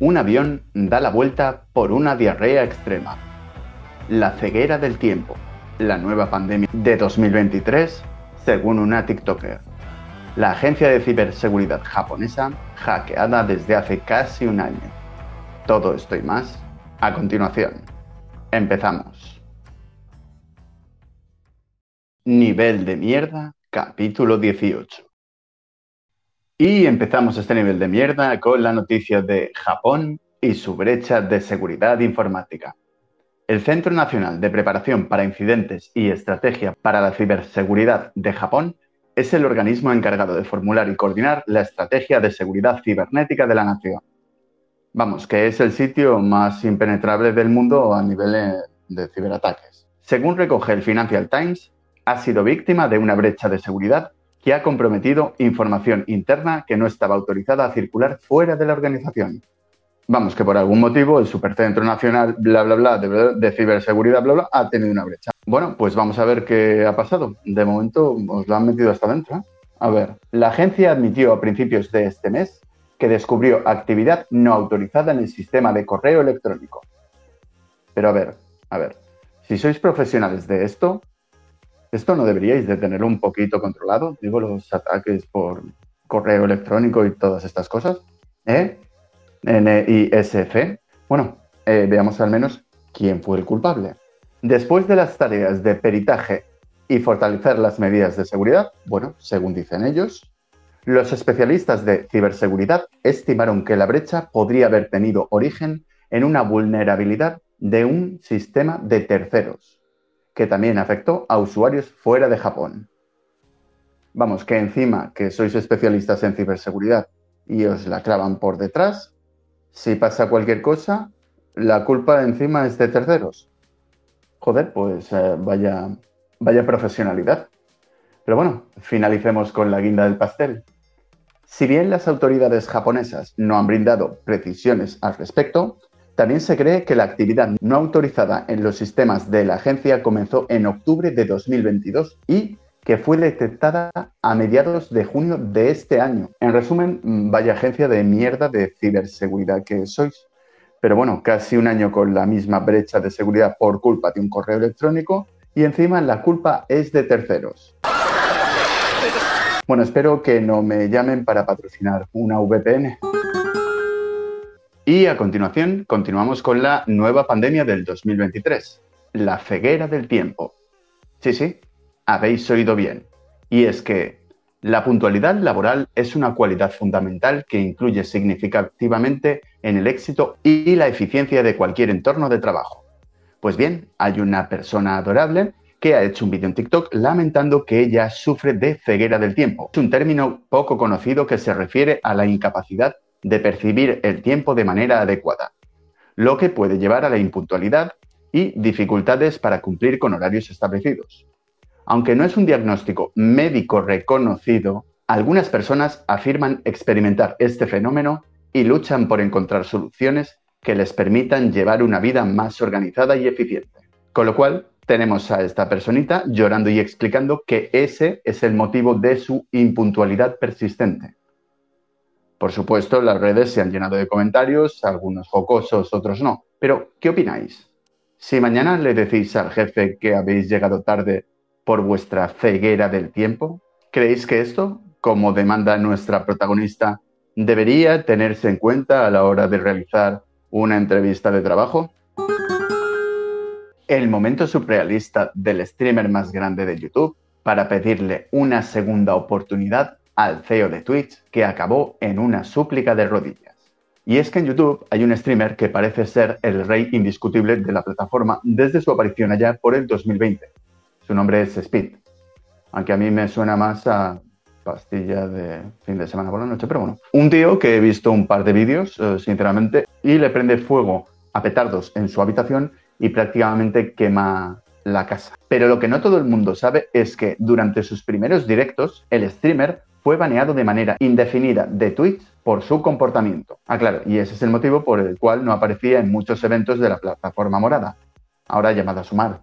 Un avión da la vuelta por una diarrea extrema. La ceguera del tiempo. La nueva pandemia de 2023, según una TikToker. La agencia de ciberseguridad japonesa hackeada desde hace casi un año. Todo esto y más a continuación. Empezamos. Nivel de mierda, capítulo 18. Y empezamos este nivel de mierda con la noticia de Japón y su brecha de seguridad informática. El Centro Nacional de Preparación para Incidentes y Estrategia para la Ciberseguridad de Japón es el organismo encargado de formular y coordinar la estrategia de seguridad cibernética de la nación. Vamos, que es el sitio más impenetrable del mundo a nivel de ciberataques. Según recoge el Financial Times, ha sido víctima de una brecha de seguridad que ha comprometido información interna que no estaba autorizada a circular fuera de la organización. Vamos, que por algún motivo el Supercentro Nacional, bla, bla, bla, de, ciberseguridad, bla, bla, ha tenido una brecha. Bueno, pues vamos a ver qué ha pasado. De momento os lo han metido hasta adentro. ¿eh? A ver, la agencia admitió a principios de este mes que descubrió actividad no autorizada en el sistema de correo electrónico. Pero a ver, a ver, si sois profesionales de esto, ¿Esto no deberíais de tenerlo un poquito controlado? Digo, los ataques por correo electrónico y todas estas cosas. ¿Eh? NISF. Bueno, eh, veamos al menos quién fue el culpable. Después de las tareas de peritaje y fortalecer las medidas de seguridad, bueno, según dicen ellos, los especialistas de ciberseguridad estimaron que la brecha podría haber tenido origen en una vulnerabilidad de un sistema de terceros que también afectó a usuarios fuera de Japón. Vamos, que encima que sois especialistas en ciberseguridad y os la clavan por detrás, si pasa cualquier cosa, la culpa encima es de terceros. Joder, pues eh, vaya, vaya profesionalidad. Pero bueno, finalicemos con la guinda del pastel. Si bien las autoridades japonesas no han brindado precisiones al respecto, también se cree que la actividad no autorizada en los sistemas de la agencia comenzó en octubre de 2022 y que fue detectada a mediados de junio de este año. En resumen, vaya agencia de mierda de ciberseguridad que sois. Pero bueno, casi un año con la misma brecha de seguridad por culpa de un correo electrónico y encima la culpa es de terceros. Bueno, espero que no me llamen para patrocinar una VPN. Y a continuación continuamos con la nueva pandemia del 2023, la ceguera del tiempo. Sí, sí, habéis oído bien. Y es que la puntualidad laboral es una cualidad fundamental que incluye significativamente en el éxito y la eficiencia de cualquier entorno de trabajo. Pues bien, hay una persona adorable que ha hecho un vídeo en TikTok lamentando que ella sufre de ceguera del tiempo. Es un término poco conocido que se refiere a la incapacidad de percibir el tiempo de manera adecuada, lo que puede llevar a la impuntualidad y dificultades para cumplir con horarios establecidos. Aunque no es un diagnóstico médico reconocido, algunas personas afirman experimentar este fenómeno y luchan por encontrar soluciones que les permitan llevar una vida más organizada y eficiente. Con lo cual, tenemos a esta personita llorando y explicando que ese es el motivo de su impuntualidad persistente. Por supuesto, las redes se han llenado de comentarios, algunos jocosos, otros no. Pero, ¿qué opináis? Si mañana le decís al jefe que habéis llegado tarde por vuestra ceguera del tiempo, ¿creéis que esto, como demanda nuestra protagonista, debería tenerse en cuenta a la hora de realizar una entrevista de trabajo? El momento surrealista del streamer más grande de YouTube para pedirle una segunda oportunidad al CEO de Twitch que acabó en una súplica de rodillas. Y es que en YouTube hay un streamer que parece ser el rey indiscutible de la plataforma desde su aparición allá por el 2020. Su nombre es Speed, aunque a mí me suena más a pastilla de fin de semana por la noche, pero bueno. Un tío que he visto un par de vídeos, eh, sinceramente, y le prende fuego a petardos en su habitación y prácticamente quema la casa. Pero lo que no todo el mundo sabe es que durante sus primeros directos, el streamer fue baneado de manera indefinida de Twitch por su comportamiento. Ah, claro, y ese es el motivo por el cual no aparecía en muchos eventos de la plataforma morada, ahora llamada Sumar.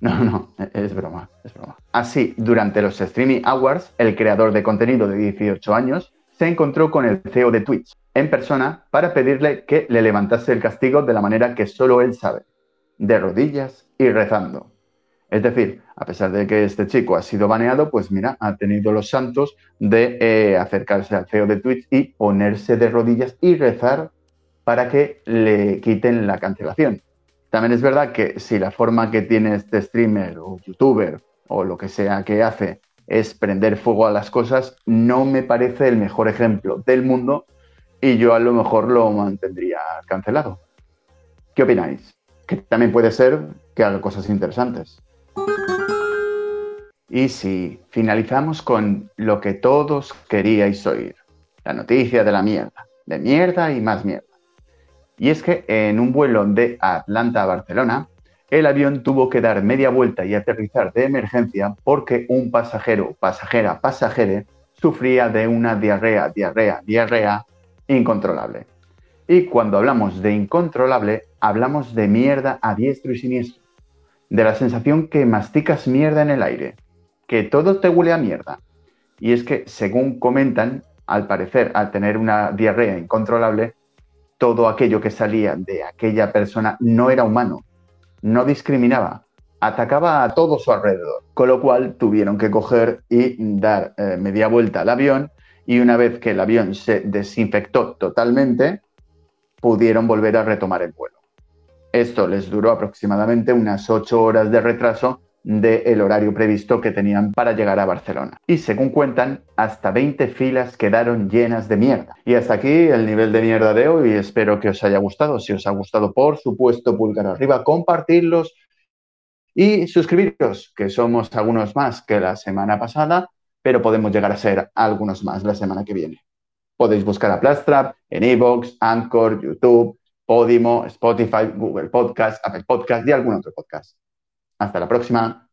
No, no, es broma, es broma. Así, durante los Streaming Awards, el creador de contenido de 18 años se encontró con el CEO de Twitch en persona para pedirle que le levantase el castigo de la manera que solo él sabe, de rodillas y rezando. Es decir, a pesar de que este chico ha sido baneado, pues mira, ha tenido los santos de eh, acercarse al CEO de Twitch y ponerse de rodillas y rezar para que le quiten la cancelación. También es verdad que si la forma que tiene este streamer o youtuber o lo que sea que hace es prender fuego a las cosas, no me parece el mejor ejemplo del mundo y yo a lo mejor lo mantendría cancelado. ¿Qué opináis? Que también puede ser que haga cosas interesantes. Y si finalizamos con lo que todos queríais oír, la noticia de la mierda, de mierda y más mierda. Y es que en un vuelo de Atlanta a Barcelona, el avión tuvo que dar media vuelta y aterrizar de emergencia porque un pasajero, pasajera, pasajere sufría de una diarrea, diarrea, diarrea incontrolable. Y cuando hablamos de incontrolable, hablamos de mierda a diestro y siniestro. De la sensación que masticas mierda en el aire, que todo te huele a mierda. Y es que, según comentan, al parecer, al tener una diarrea incontrolable, todo aquello que salía de aquella persona no era humano, no discriminaba, atacaba a todo su alrededor, con lo cual tuvieron que coger y dar eh, media vuelta al avión y una vez que el avión se desinfectó totalmente, pudieron volver a retomar el vuelo. Esto les duró aproximadamente unas ocho horas de retraso del horario previsto que tenían para llegar a Barcelona. Y según cuentan, hasta 20 filas quedaron llenas de mierda. Y hasta aquí el nivel de mierda de hoy. Espero que os haya gustado. Si os ha gustado, por supuesto, pulgar arriba, compartirlos y suscribiros, que somos algunos más que la semana pasada, pero podemos llegar a ser algunos más la semana que viene. Podéis buscar a Plastrap en Evox, Anchor, YouTube, Podimo, Spotify, Google Podcast, Apple Podcast y algún otro podcast. Hasta la próxima.